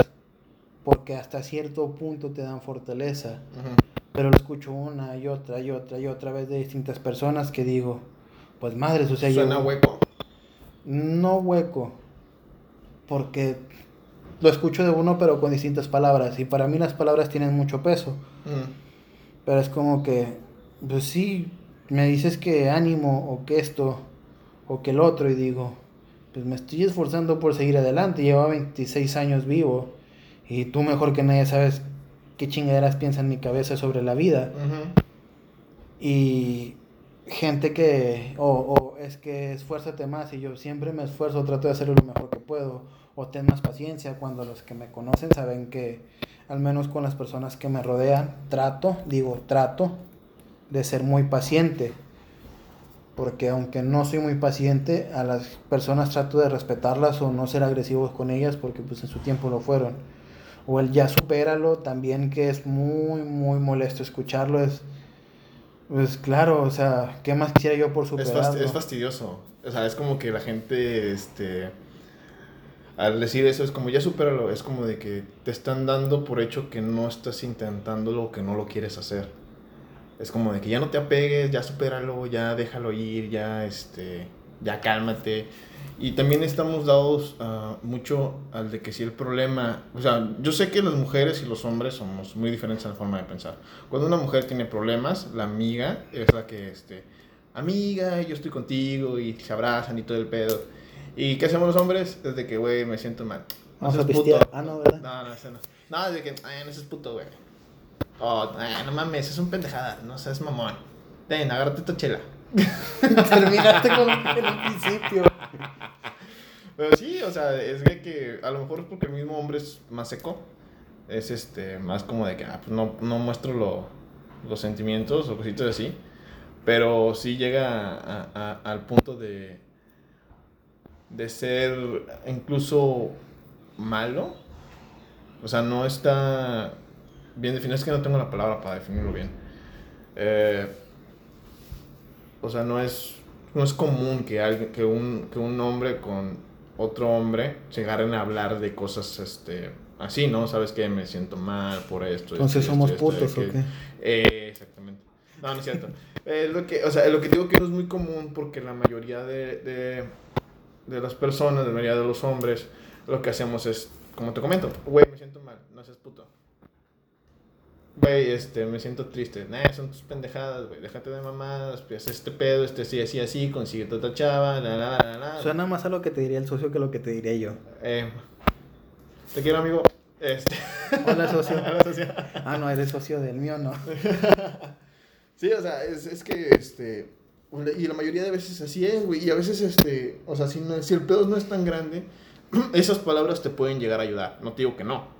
porque hasta cierto punto te dan fortaleza pero lo escucho una y otra y otra y otra vez de distintas personas que digo, pues madres, o sea, ¿Suena hueco? No hueco, porque lo escucho de uno pero con distintas palabras y para mí las palabras tienen mucho peso. Mm. Pero es como que, pues sí, me dices que ánimo o que esto o que el otro y digo, pues me estoy esforzando por seguir adelante, llevo 26 años vivo y tú mejor que nadie sabes qué chingaderas piensa en mi cabeza sobre la vida. Y gente que, o, es que esfuérzate más y yo siempre me esfuerzo, trato de hacer lo mejor que puedo, o ten más paciencia cuando los que me conocen saben que, al menos con las personas que me rodean, trato, digo, trato de ser muy paciente. Porque aunque no soy muy paciente, a las personas trato de respetarlas o no ser agresivos con ellas porque pues en su tiempo lo fueron o el ya supéralo también que es muy muy molesto escucharlo es pues claro o sea qué más quisiera yo por superarlo es, fastidioso. O sea es como que la gente este al decir eso es como ya supéralo. Es como de que te están dando por hecho que no estás intentando lo que no lo quieres hacer. Es como de que ya no te apegues ya supéralo ya déjalo ir ya este ya cálmate y también estamos dados uh, mucho al de que si el problema, o sea, yo sé que las mujeres y los hombres somos muy diferentes en la forma de pensar. Cuando una mujer tiene problemas, la amiga es la que, este, amiga, yo estoy contigo y se abrazan y todo el pedo. ¿Y qué hacemos los hombres? Desde que, güey, me siento mal. No seas puto. Ah, no, ¿verdad? No, no, no. No, desde que, ay, no seas puto, güey. Oh, no mames, es un pendejada, no seas mamón. Ven, agárrate tu chela. Terminaste con el principio. Pero sí, o sea, es que, a lo mejor es porque el mismo hombre es más seco. Es este, más como de que ah, pues no, no muestro lo, los sentimientos o cositas así. Pero sí llega al punto de, de ser incluso malo. O sea, no está bien definido. Es que no tengo la palabra para definirlo bien. Eh, o sea, no es, no es común que, alguien, que, un, que un hombre con otro hombre se agarren a hablar de cosas este, así, ¿no? ¿Sabes qué? Me siento mal por esto. Entonces somos putos, ¿o qué? Eh, exactamente. No, no es cierto. eh, lo que, o sea, lo que digo que no es muy común porque la mayoría de, de, de las personas, la mayoría de los hombres, lo que hacemos es, como te comento, güey, me siento mal, no seas puto. Güey, este, me siento triste. Nah, son tus pendejadas, güey. Déjate de mamadas, pues este pedo, este así, así, así, consigue otra chava, la, la, la, la. Suena más a lo que te diría el socio que lo que te diría yo. Eh, te quiero, amigo. Este. Hola, socio. Hola, socio. Ah, no, eres socio del mío, no. sí, o sea, es, es que, este, y la mayoría de veces así es, güey. Y a veces, este, o sea, si, no, si el pedo no es tan grande, esas palabras te pueden llegar a ayudar. No te digo que no.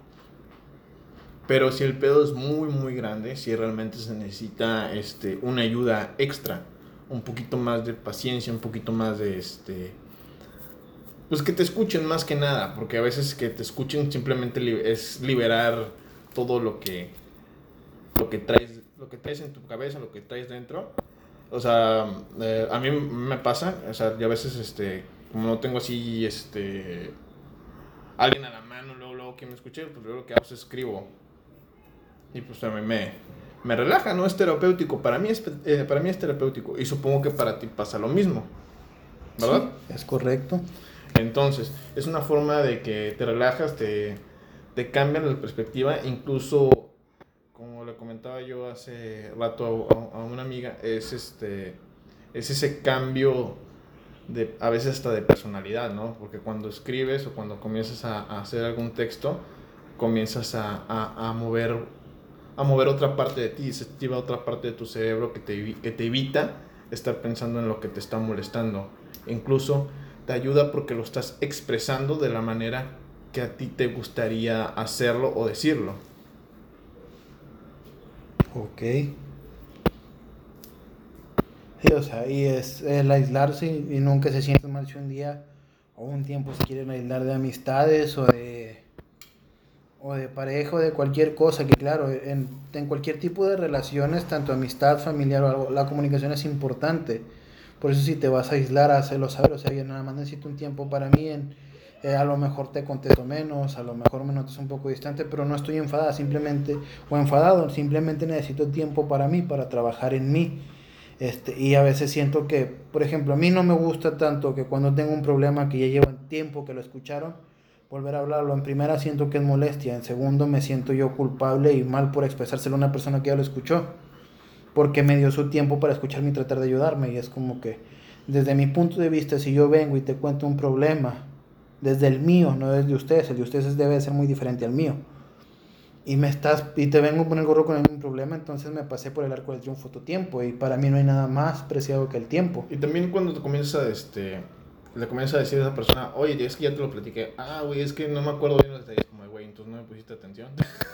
Pero si el pedo es muy, muy grande, si realmente se necesita este, una ayuda extra, un poquito más de paciencia, un poquito más de este. Pues que te escuchen más que nada, porque a veces que te escuchen simplemente es liberar todo lo que lo que traes lo que traes en tu cabeza, lo que traes dentro. O sea, eh, a mí me pasa, o sea, yo a veces este como no tengo así este alguien a la mano luego luego que me escuche, pues luego lo que hago es escribo. Y pues a mí me me relaja, no es terapéutico. Para mí es, eh, para mí es terapéutico. Y supongo que para ti pasa lo mismo. ¿Verdad? es correcto. Entonces, es una forma de que te relajas, te, te cambian la perspectiva. Incluso, como le comentaba yo hace rato a, una amiga, es, este, es ese cambio de, a veces hasta de personalidad, ¿no? Porque cuando escribes o cuando comienzas a, a hacer algún texto, comienzas a, a, a mover a mover otra parte de ti, se activa otra parte de tu cerebro que te, que te evita estar pensando en lo que te está molestando. Incluso te ayuda porque lo estás expresando de la manera que a ti te gustaría hacerlo o decirlo. Ok. Sí, o sea, y es el aislarse y nunca se siente mal si un día o un tiempo se quieren aislar de amistades o de o de pareja o de cualquier cosa, que claro, en, en, cualquier tipo de relaciones, tanto amistad, familiar o algo, la comunicación es importante. Por eso si te vas a aislar, hazlo saber, o sea, yo nada más necesito un tiempo para mí, en, eh, a lo mejor te contesto menos, a lo mejor me notas un poco distante, pero no estoy enfadada, simplemente, o enfadado, simplemente necesito tiempo para mí, para trabajar en mí. Este, y a veces siento que, por ejemplo, a mí no me gusta tanto que cuando tengo un problema que ya lleva tiempo que lo escucharon, volver a hablarlo. En primera siento que es molestia, en segundo me siento yo culpable y mal por expresárselo a una persona que ya lo escuchó, porque me dio su tiempo para escucharme y tratar de ayudarme. Y es como que, desde mi punto de vista, si yo vengo y te cuento un problema, desde el mío, no desde ustedes, el de ustedes debe ser muy diferente al mío. Y me estás y te vengo con el gorro con mismo problema, entonces me pasé por el arco del triunfo tu tiempo y para mí no hay nada más preciado que el tiempo. Y también cuando te comienzas a este le comienza a decir a esa persona, oye, es que ya te lo platiqué. Ah, güey, es que no me acuerdo bien los detalles. Como, güey, entonces no me pusiste atención.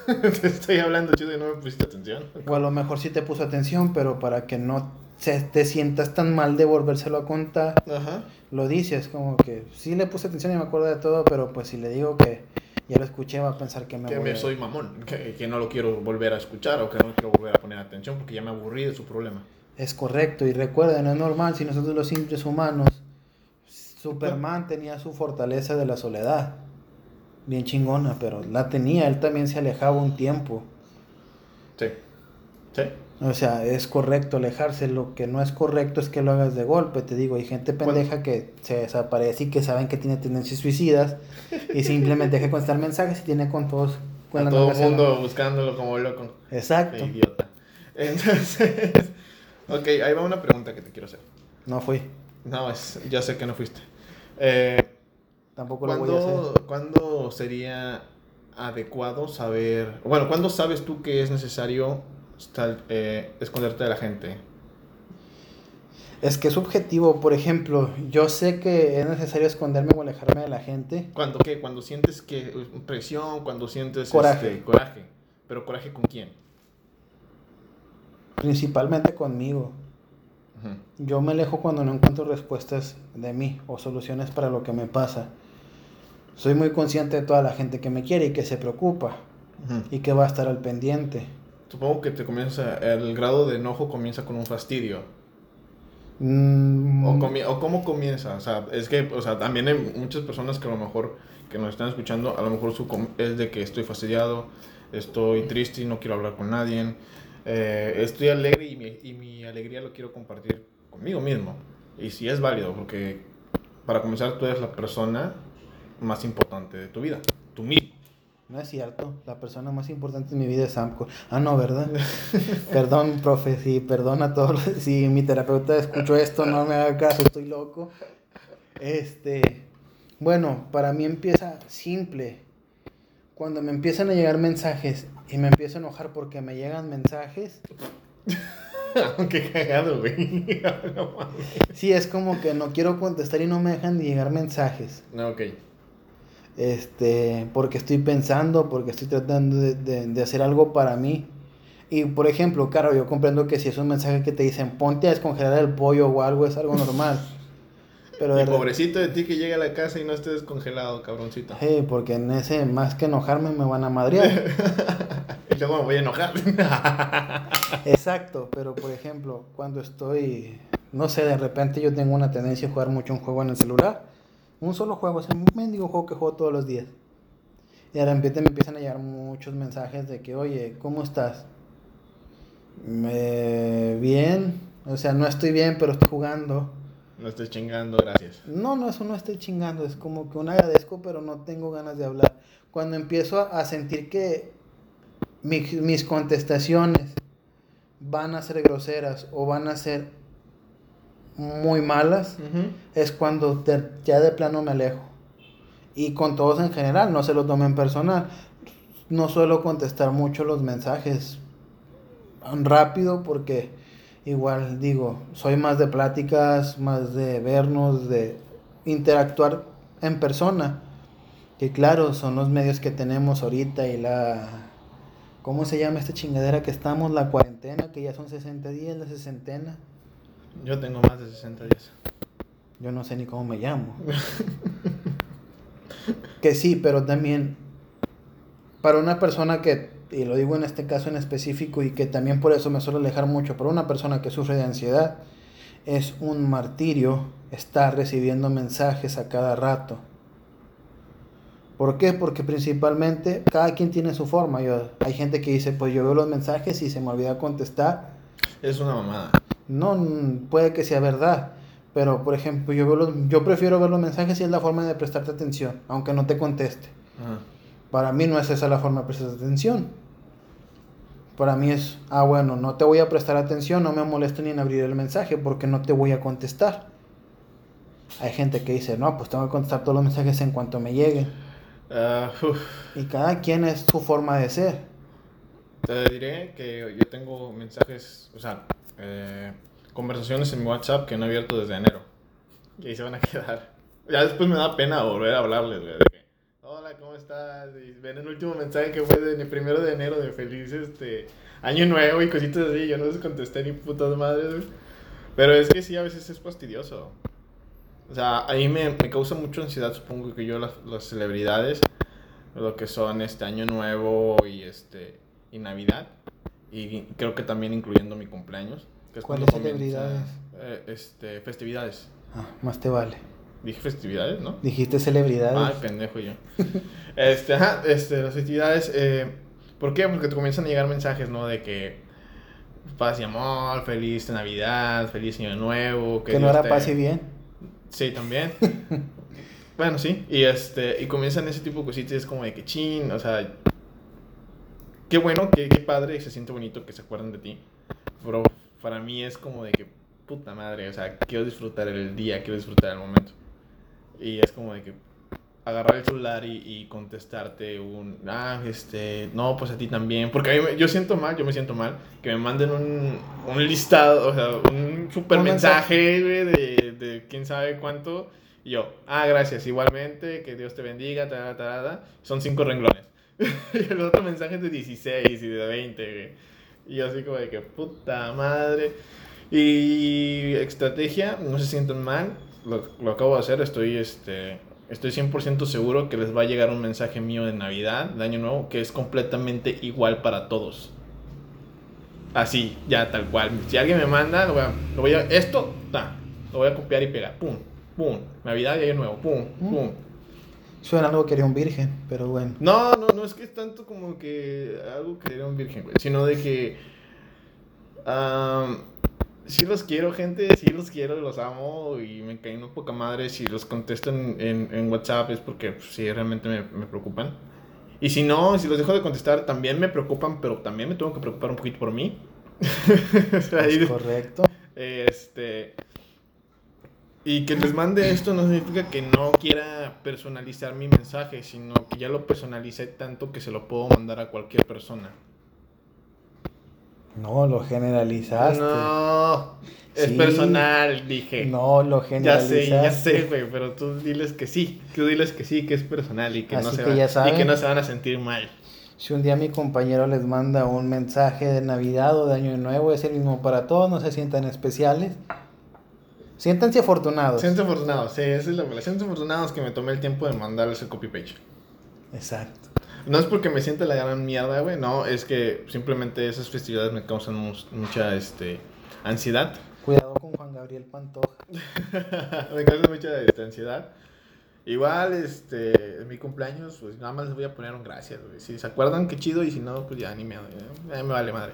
te estoy hablando chido y no me pusiste atención. O a lo mejor sí te puso atención, pero para que no se, te sientas tan mal de volvérselo a contar, Ajá. lo dices. Como que sí le puse atención y me acuerdo de todo, pero pues si le digo que ya lo escuché, va a pensar que me Que me soy mamón, que, que no lo quiero volver a escuchar o que no quiero volver a poner atención porque ya me aburrí de su problema. Es correcto, y recuerden, es normal si nosotros los simples humanos Superman tenía su fortaleza de la soledad. Bien chingona, pero la tenía. Él también se alejaba un tiempo. Sí. Sí. O sea, es correcto alejarse. Lo que no es correcto es que lo hagas de golpe. Te digo, hay gente pendeja que se desaparece y que saben que tiene tendencias suicidas y simplemente deja contestar mensajes y tiene con todos. Con todo el mundo buscándolo como loco. Exacto. idiota. Entonces, ok, ahí va una pregunta que te quiero hacer. No fui. No, es, ya sé que no fuiste. Eh, Tampoco lo voy a hacer. ¿Cuándo sería adecuado saber, bueno, cuándo sabes tú que es necesario eh, esconderte de la gente? Es que es subjetivo, por ejemplo, yo sé que es necesario esconderme o alejarme de la gente. ¿Cuándo qué? Cuando sientes que presión, cuando sientes coraje. Este, coraje. Pero coraje con quién? Principalmente conmigo. Yo me alejo cuando no encuentro respuestas de mí o soluciones para lo que me pasa. Soy muy consciente de toda la gente que me quiere y que se preocupa y que va a estar al pendiente. Supongo que te comienza, el grado de enojo comienza con un fastidio. Mm. O, cómo comienza, o sea, es que, o sea, también hay muchas personas que a lo mejor, que nos están escuchando, a lo mejor su es de que estoy fastidiado, estoy triste y no quiero hablar con nadie, eh, estoy alegre y mi, alegría lo quiero compartir conmigo mismo. Y si es válido, porque para comenzar tú eres la persona más importante de tu vida, tú mismo. No es cierto, la persona más importante en mi vida es Samco. Ah, no, ¿verdad? perdón, profe, sí, perdón a todos. Si mi terapeuta escuchó esto, no me haga caso, estoy loco. Este, bueno, para mí empieza simple. Cuando me empiezan a llegar mensajes y me empiezo a enojar porque me llegan mensajes. Qué cagado, güey. sí, es como que no quiero contestar y no me dejan de llegar mensajes. No, ok. este, porque estoy pensando, porque estoy tratando de, de, de hacer algo para mí. Y por ejemplo, claro, yo comprendo que si es un mensaje que te dicen ponte a descongelar el pollo o algo, es algo normal. Pero y pobrecito de ti que llega a la casa y no esté descongelado, cabroncito. Sí, porque en ese, más que enojarme, me van a madrear. y luego me voy a enojar. Exacto, pero por ejemplo, cuando estoy, no sé, de repente yo tengo una tendencia a jugar mucho un juego en el celular. Un solo juego, es un mendigo juego que juego todos los días. Y de repente me empiezan a llegar muchos mensajes de que, oye, ¿cómo estás? Me... Bien, o sea, no estoy bien, pero estoy jugando no estoy chingando, gracias. No, no, eso no estoy chingando. Es como que un agradezco, pero no tengo ganas de hablar. Cuando empiezo a sentir que mis contestaciones van a ser groseras o van a ser muy malas, es cuando ya de plano me alejo. Y con todos en general, no se lo tomen personal. No suelo contestar mucho los mensajes rápido porque igual digo, soy más de pláticas, más de vernos, de interactuar en persona. Que claro, son los medios que tenemos ahorita y la... ¿Cómo se llama esta chingadera que estamos? La cuarentena, que ya son 60 días, la sesentena. Yo tengo más de 60 días. Yo no sé ni cómo me llamo. que sí, pero también para una persona que y lo digo en este caso en específico y que también por eso me suelo alejar mucho, para una persona que sufre de ansiedad, es un martirio estar recibiendo mensajes a cada rato. ¿Por qué? Porque principalmente cada quien tiene su forma. Yo, hay gente que dice, pues yo veo los mensajes y se me olvida contestar. Es una mamada. No, puede que sea verdad. Pero, por ejemplo, yo, veo yo prefiero ver los mensajes y es la forma de prestarte atención, aunque no te conteste. Para mí no es esa la forma de prestar atención para mí es, ah, bueno, no te voy a prestar atención, no me molesto ni en abrir el mensaje porque no te voy a contestar. Hay gente que dice, no, pues tengo que contestar todos los mensajes en cuanto me lleguen. Ah, y cada quien es su forma de ser. Te diré que yo tengo mensajes, o sea, eh, conversaciones en mi WhatsApp que no he abierto desde enero. Y ahí se van a quedar. Ya después me da pena volver a hablarles, güey. ¿Cómo estás? Y ven el último mensaje que fue de primero de enero de feliz este año nuevo y cositas así. Yo no les contesté ni putas madres, Pero es que sí, a veces es fastidioso. O sea, a mí me, me causa mucho ansiedad, supongo que yo, las, las, celebridades, lo que son este año nuevo y este y Navidad. Y creo que también incluyendo mi cumpleaños. Que es ¿Cuáles celebridades? Eh, este, festividades. Ah, más te vale. Dije festividades, ¿no? Dijiste celebridades. Ay, pendejo yo. este, ajá, este, las festividades. Eh, ¿Por qué? Porque te comienzan a llegar mensajes, ¿no? De que paz y amor, feliz Navidad, feliz Año Nuevo. Que, no era paz y bien. Sí, también. bueno, sí. Y, este, y comienzan ese tipo de cositas, es como de que chin, o sea. Qué bueno, qué, qué padre, se siente bonito que se acuerden de ti. Pero para mí es como de que, puta madre, o sea, quiero disfrutar el día, quiero disfrutar el momento. Y es como de que agarrar el celular y, contestarte un, ah, este, no, pues a ti también. Porque a mí yo siento mal, yo me siento mal, que me manden un, un listado, o sea, un super mensaje, de, de quién sabe cuánto. Y yo, ah, gracias, igualmente, que Dios te bendiga, tarada, tarada. Son cinco renglones. y el otro mensaje es de 16 y de 20, Y yo así como de que, puta madre. Y estrategia, no se sientan mal lo, lo, acabo de hacer, estoy, este, estoy 100% seguro que les va a llegar un mensaje mío de Navidad, de Año Nuevo, que es completamente igual para todos. Así, ya tal cual. Si alguien me manda, lo voy a, lo voy a esto, ta, lo voy a copiar y pegar. Pum, pum. Navidad y Año Nuevo, pum, mm. pum. Suena algo que haría un virgen, pero bueno. No, no, no es que es tanto como que algo que haría un virgen, sino de que sí los quiero, gente, sí los quiero, los amo y me caen un poca madre. Si los contesto en, en, WhatsApp es porque pues, sí, realmente me, me, preocupan. Y si no, si los dejo de contestar, también me preocupan, pero también me tengo que preocupar un poquito por mí. es correcto. Este. Y que les mande esto no significa que no quiera personalizar mi mensaje, sino que ya lo personalicé tanto que se lo puedo mandar a cualquier persona. No, lo generalizaste. No, es Sí. personal, dije. No, lo Ya generalizaste. sé, ya sé, güey, pero tú diles que sí, tú diles que sí, que es personal y que, no se, que van- ya y que no se van a sentir mal. Si un día mi compañero les manda un mensaje de Navidad o de Año Nuevo, es el mismo para todos, no se sientan especiales. Siéntanse afortunados. Siéntense afortunados, sí, esa es la palabra. Siéntense afortunados que me tomé el tiempo de mandarles el copy page. Exacto. No es porque me sienta la gran mierda, güey, no, es que simplemente esas festividades me causan mucha, este, ansiedad. Cuidado con Juan Gabriel Pantoja. me causa mucha este, ansiedad. Igual, este, en mi cumpleaños, pues nada más les voy a poner un gracias, güey. Si se acuerdan, qué chido, y si no, pues ya ni me, ya me vale madre.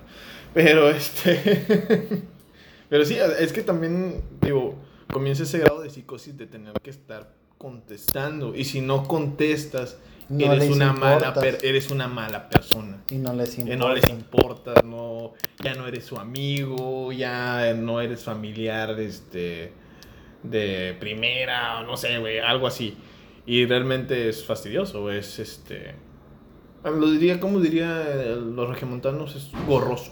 Pero, este, pero sí, es que también, digo, comienza ese grado de psicosis de tener que estar contestando. Y si no contestas, No eres, una mala, importas. eres una mala persona. Y no les importa. no les importa, no, ya no eres su amigo, ya no eres familiar este, de primera, o no sé, güey, algo así. Y realmente es fastidioso, es este. Lo diría, ¿cómo diría los regiomontanos? Es gorroso,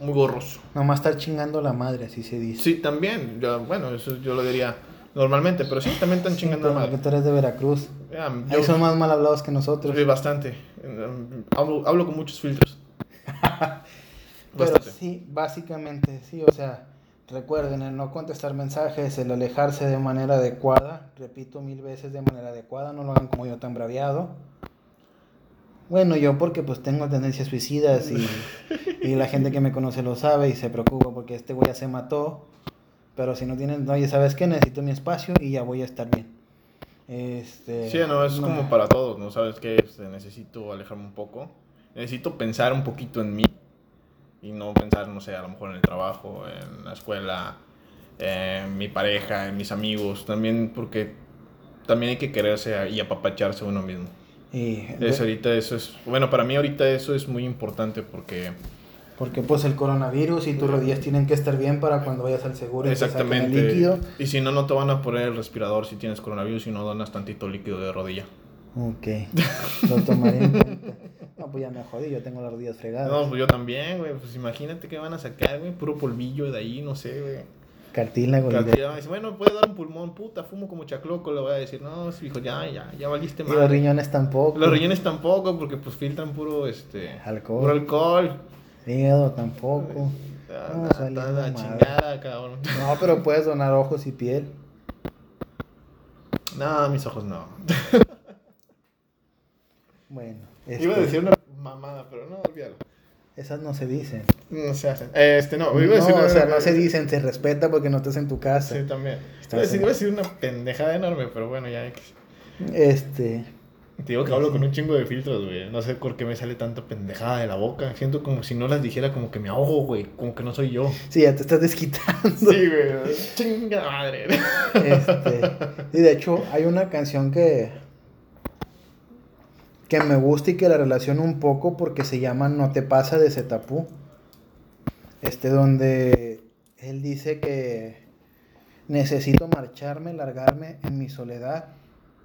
muy gorroso. Nomás estar chingando la madre, así se dice. Sí, también, yo- bueno, eso yo lo diría normalmente, pero sí, también están chingando la porque tú eres de Veracruz. Ahí son más mal hablados que nosotros. Sí, bastante. Hablo, hablo con muchos filtros. Pero sí, básicamente, sí, o sea, recuerden el no contestar mensajes, el alejarse de manera adecuada, repito mil veces de manera adecuada, no lo hagan como yo tan braviado. Bueno, yo porque pues tengo tendencias suicidas y, y la gente que me conoce lo sabe y se preocupa porque este güey ya se mató, pero si no tienen, oye, ¿sabes qué? Necesito mi espacio y ya voy a estar bien. Este, Sí, no, es como para todos, ¿no? ¿Sabes qué? Este, necesito alejarme un poco. Necesito pensar un poquito en mí. Y no pensar, no sé, a lo mejor en el trabajo, en la escuela, en mi pareja, en mis amigos. También porque también hay que quererse y apapacharse uno mismo. y- Es ahorita eso es... Bueno, para mí ahorita eso es muy importante porque... Porque pues el coronavirus y tus rodillas tienen que estar bien para cuando vayas al seguro y te saquen el Exactamente. líquido. Y si no, no te van a poner el respirador si tienes coronavirus y no donas tantito líquido de rodilla. Ok, lo tomaré en cuenta. No, pues ya me jodí, yo tengo las rodillas fregadas. No, pues yo también, güey. Pues imagínate que van a sacar, güey, puro polvillo de ahí, no sé, güey. Cartílago. y dice, bueno, puede dar un pulmón, puta, fumo como chacloco, le voy a decir, no, hijo, ya, ya, ya valiste Y mal. los riñones tampoco. Los riñones tampoco, porque pues filtran puro, este, Alcohol. puro alcohol. Hígado tampoco. No, la chingada, cabrón. No, pero puedes donar ojos y piel. No, mis ojos no. Bueno, Iba a este, decir una mamada, pero no, olvídalo. esas no se dicen. No se hacen. Este, no, No, iba a decir o una- sea, no se dicen, se respeta porque no estás en tu casa. Sí, también. Estás Iba a, decir, en- iba a decir una pendejada enorme, pero bueno, ya. Este, Te digo que hablo con un chingo de filtros, güey. No sé por qué me sale tanta pendejada de la boca. Siento como si no las dijera, como que me ahogo, güey. Como que no soy yo. sí, ya te estás desquitando. Sí, güey. Chinga madre. Este, y de hecho, hay una canción que, que me gusta y que la relaciono un poco porque se llama No te pasa de Zetapú. Este, donde él dice que necesito marcharme, largarme en mi soledad.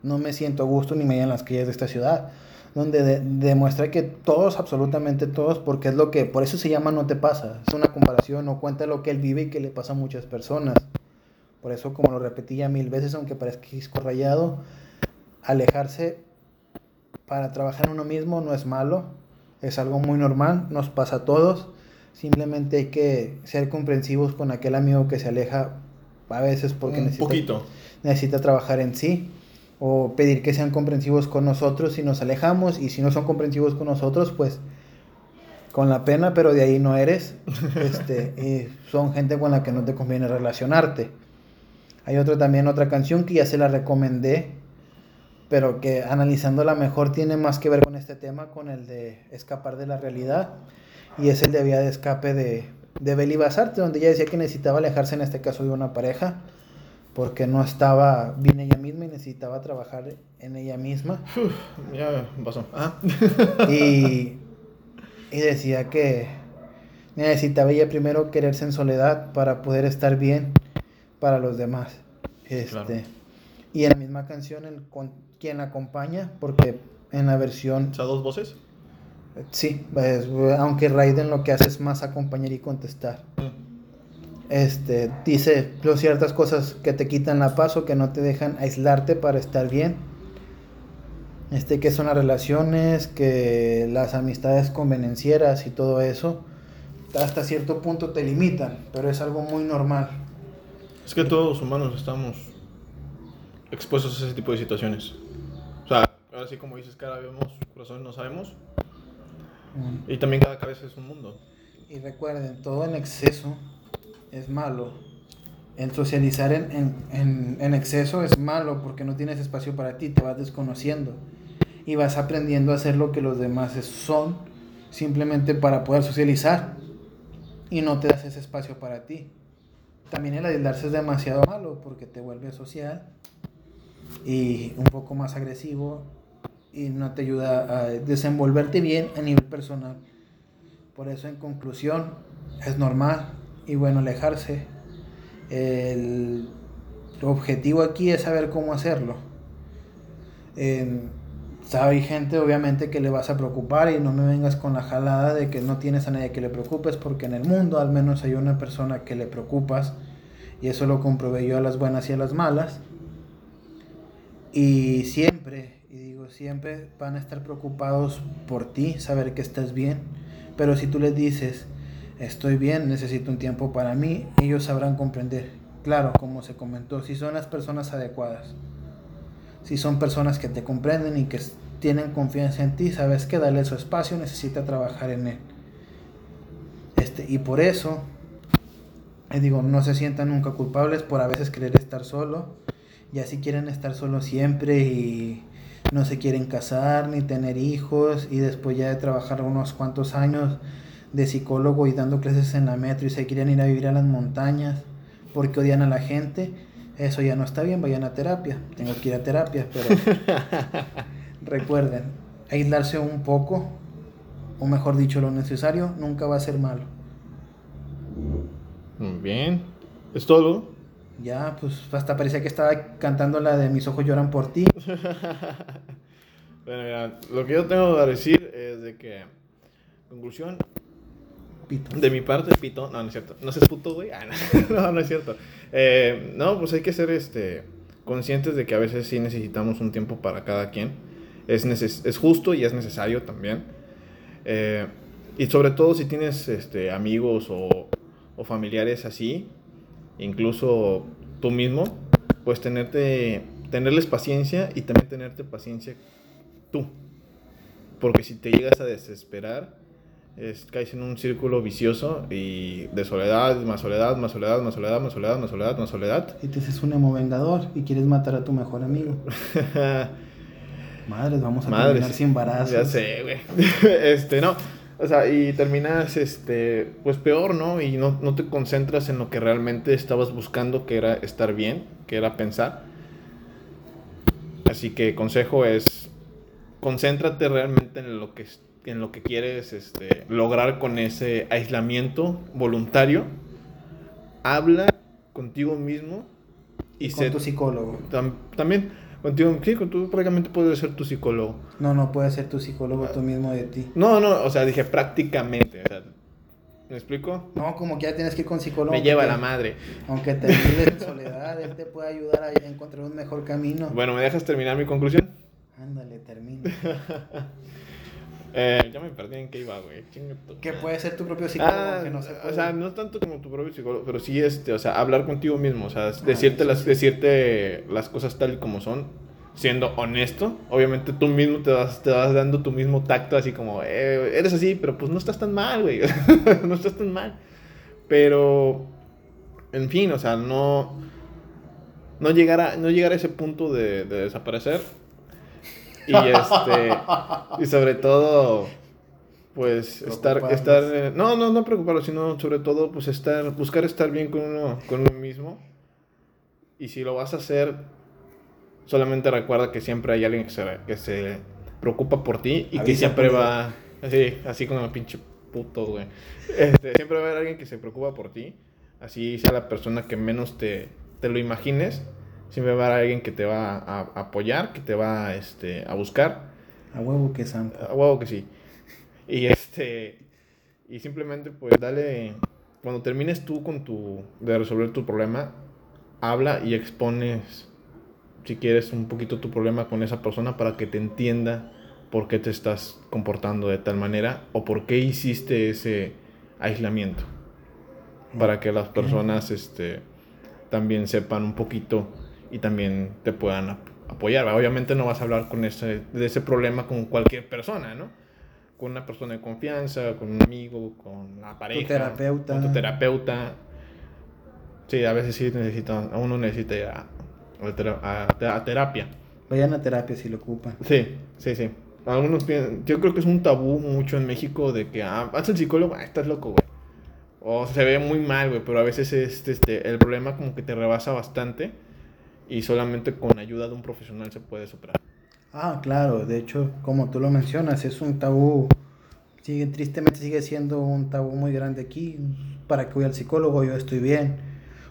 No me siento a gusto ni media en las calles de esta ciudad. Donde de- demuestra que todos, absolutamente todos, porque es lo que, por eso se llama No te pasa. Es una comparación, no cuenta lo que él vive y que le pasa a muchas personas. Por eso, como lo repetí ya mil veces, aunque parezca disco rayado, alejarse para trabajar en uno mismo no es malo, es algo muy normal, nos pasa a todos. Simplemente hay que ser comprensivos con aquel amigo que se aleja a veces porque un necesita, poquito. necesita trabajar en sí. O pedir que sean comprensivos con nosotros si nos alejamos. Y si no son comprensivos con nosotros, pues con la pena, pero de ahí no eres. Este, y son gente con la que no te conviene relacionarte. Hay otra también, otra canción que ya se la recomendé, pero que analizándola mejor tiene más que ver con este tema, con el de escapar de la realidad. Y es el de vía de escape de, de Beli Basarte, donde ella decía que necesitaba alejarse en este caso de una pareja, porque no estaba bien ella misma y necesitaba trabajar en ella misma. Ya pasó. Ah. Y, y decía que necesitaba ella primero quererse en soledad para poder estar bien para los demás. Este, Claro. Y en la misma canción, el, con, quien la acompaña, porque en la versión, O sea, dos voces. Sí, pues, aunque Raiden lo que hace es más acompañar y contestar. Este, dice ciertas cosas que te quitan la paz o que no te dejan aislarte para estar bien. Este, que son las relaciones, que las amistades convenencieras y todo eso, hasta cierto punto te limitan, pero es algo muy normal. Es que todos los humanos estamos expuestos a ese tipo de situaciones. O sea, así como dices, cada vemos corazones no sabemos. Mm. Y también cada cabeza es un mundo. Y recuerden, todo en exceso es malo. El socializar en, en, en, en exceso es malo porque no tienes espacio para ti, te vas desconociendo y vas aprendiendo a hacer lo que los demás son simplemente para poder socializar y no te das ese espacio para ti. También el aislarse es demasiado malo porque te vuelve social y un poco más agresivo y no te ayuda a desenvolverte bien a nivel personal. Por eso en conclusión es normal y bueno alejarse. El objetivo aquí es saber cómo hacerlo. En, hay gente obviamente que le vas a preocupar y no me vengas con la jalada de que no tienes a nadie que le preocupes porque en el mundo al menos hay una persona que le preocupas y eso lo comprobé yo a las buenas y a las malas. Y siempre, y digo siempre, van a estar preocupados por ti, saber que estás bien. Pero si tú les dices, estoy bien, necesito un tiempo para mí, ellos sabrán comprender. Claro, como se comentó, si son las personas adecuadas. Si son personas que te comprenden y que tienen confianza en ti, sabes que darle su espacio, necesita trabajar en él. Este, y por eso, les digo, no se sientan nunca culpables por a veces querer estar solo. Y así quieren estar solos siempre y no se quieren casar ni tener hijos y después ya de trabajar unos cuantos años de psicólogo y dando clases en la metro y se quieren ir a vivir a las montañas porque odian a la gente, eso ya no está bien, vayan a terapia. Tengo que ir a terapia, pero recuerden, aislarse un poco, o mejor dicho, lo necesario, nunca va a ser malo. Muy bien. ¿Es todo? Ya, pues hasta parecía que estaba cantando la de Mis ojos lloran por ti. bueno, mira, lo que yo tengo que decir es de que, conclusión, Pito. de mi parte, pito, no, no es cierto, no seas puto, güey, ah, no, no, no es cierto. Eh, no, pues hay que ser este, conscientes de que a veces sí necesitamos un tiempo para cada quien. Es, neces es justo y es necesario también. Eh, y sobre todo si tienes este, amigos o, o familiares así, incluso tú mismo, pues tenerte, tenerles paciencia y también tenerte paciencia tú. Porque si te llegas a desesperar, es, caes en un círculo vicioso y de soledad, más soledad, más soledad, más soledad, más soledad, más soledad, más soledad. Y te haces un emo vengador y quieres matar a tu mejor amigo. Madres, vamos a Madres. terminar sin embarazos. Ya sé, güey. este, no. O sea, y terminas, este, pues peor, ¿no? Y no, no te concentras en lo que realmente estabas buscando, que era estar bien, que era pensar. Así que consejo es, concéntrate realmente en lo que, en lo que quieres este, lograr con ese aislamiento voluntario. Habla contigo mismo y Con sé- tu psicólogo. tam- también contigo, sí, tú prácticamente puedes ser tu psicólogo. No, no puedes ser tu psicólogo tú mismo de ti. No, no, o sea, dije prácticamente. o sea, ¿Me explico? No, como que ya tienes que ir con psicólogo. Me lleva la madre. Aunque te vives en soledad, él te puede ayudar a encontrar un mejor camino. Bueno, ¿me dejas terminar mi conclusión? Ándale, termina. Eh, ya me perdí en qué iba, güey. Que puede ser tu propio psicólogo, Ah, que no se o sea, no tanto como tu propio psicólogo, pero sí, este, o sea, hablar contigo mismo, o sea, decirte, Ah, eso las, sí. decirte las cosas tal y como son, siendo honesto. Obviamente tú mismo te vas, te vas dando tu mismo tacto, así como, eh, eres así, pero pues no estás tan mal, güey. no estás tan mal. Pero, en fin, o sea, no, no, llegar, a, no llegar a ese punto de, de desaparecer. Y este, y sobre todo, pues estar, Preocuparnos. estar, eh, no, no, no preocuparlo, sino sobre todo, pues estar, buscar estar bien con uno, con uno mismo. Y si lo vas a hacer, solamente recuerda que siempre hay alguien que se, que se preocupa por ti y que siempre va, así, así como pinche puto, güey. Este, siempre va a haber alguien que se preocupa por ti, así sea la persona que menos te, te lo imagines. Siempre va a haber alguien que te va a, a apoyar, que te va este, a buscar. A huevo que santo. A huevo que sí. Y este, y simplemente pues dale, cuando termines tú con tu, de resolver tu problema, habla y expones, si quieres, un poquito tu problema con esa persona para que te entienda por qué te estás comportando de tal manera o por qué hiciste ese aislamiento. Para que las personas este, también sepan un poquito y también te puedan ap- apoyar. Obviamente no vas a hablar con ese, de ese problema con cualquier persona, ¿no? Con una persona de confianza, con un amigo, con la pareja, terapeuta. con tu terapeuta. Sí, a veces sí necesita, uno necesita ir a, a tera- a- a terapia. Vayan a terapia si lo ocupan. Sí, sí, sí. Algunos piensan, yo creo que es un tabú mucho en México de que, ah, vas al psicólogo, ah, estás loco, güey. O se ve muy mal, güey, pero a veces es, este, el problema como que te rebasa bastante y solamente con ayuda de un profesional se puede superar. Ah, claro, de hecho, como tú lo mencionas, es un tabú, sigue, tristemente sigue siendo un tabú muy grande aquí. ¿Para que voy al psicólogo? Yo estoy bien.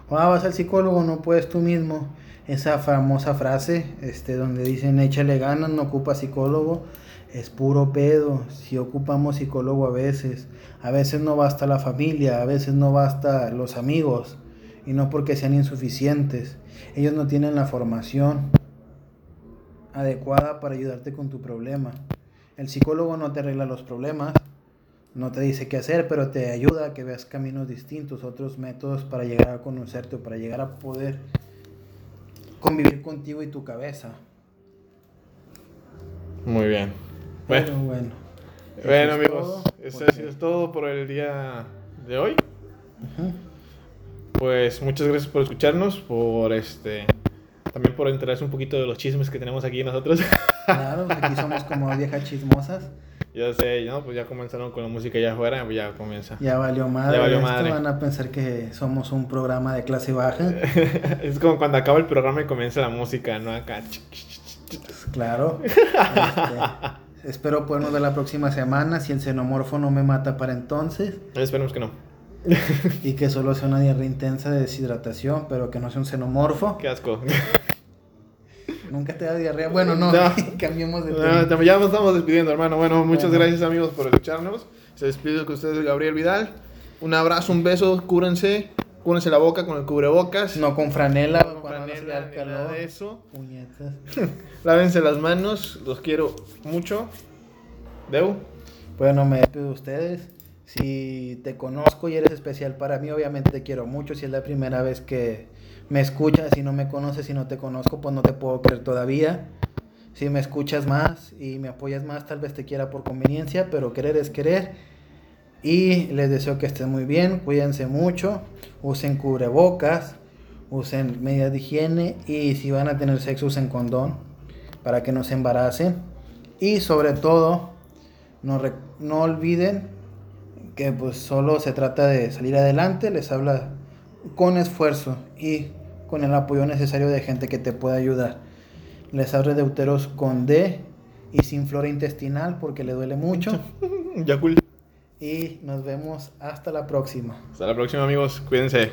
O ah, vas al psicólogo, no puedes tú mismo. Esa famosa frase, este, donde dicen échale ganas, no ocupa psicólogo, es puro pedo. Si ocupamos psicólogo a veces, a veces no basta la familia, a veces no basta los amigos, y no porque sean insuficientes. Ellos no tienen la formación adecuada para ayudarte con tu problema. El psicólogo no te arregla los problemas, no te dice qué hacer, pero te ayuda a que veas caminos distintos, otros métodos para llegar a conocerte o para llegar a poder convivir contigo y tu cabeza. Muy bien. Bueno, bueno. bueno es amigos, eso ha sido todo por el día de hoy. Pues muchas gracias por escucharnos, por este, también por enterarse un poquito de los chismes que tenemos aquí nosotros. Claro, aquí somos como viejas chismosas. ya sé, ¿no? Pues ya comenzaron con la música allá afuera, pues ya comienza. Ya valió madre. Ya valió esto, madre. Van a pensar que somos un programa de clase baja. es como cuando acaba el programa y comienza la música, ¿no? Acá. Claro. Este, espero podernos ver la próxima semana. Si el xenomorfo no me mata para entonces. Esperemos que no. Y que solo sea una diarrea intensa de deshidratación, pero que no sea un xenomorfo. Qué asco. Nunca te da diarrea. Bueno, no, No. cambiemos de tema. ya nos estamos despidiendo, hermano. Bueno, muchas Bueno. gracias, amigos, por escucharnos. Se despide con ustedes Gabriel Vidal. Un abrazo, un beso, cúrense. Cúrense la boca con el cubrebocas. No con franela, con no se franela nada calor. de eso. Puñetas. Lávense las manos. Los quiero mucho. Deu. Bueno, me despido de ustedes. Si te conozco y eres especial para mí, obviamente te quiero mucho. Si es la primera vez que me escuchas, si no me conoces, si no te conozco, pues no te puedo creer todavía. Si me escuchas más y me apoyas más, tal vez te quiera por conveniencia, pero querer es querer. Y les deseo que estén muy bien, cuídense mucho, usen cubrebocas, usen medidas de higiene y si van a tener sexo usen condón para que no se embaracen. Y sobre todo, no, no olviden que pues solo se trata de salir adelante, les habla con esfuerzo y con el apoyo necesario de gente que te pueda ayudar. Les habla de uteros con D y sin flora intestinal porque le duele mucho. Ya cool. Y nos vemos hasta la próxima. Hasta la próxima, amigos. Cuídense.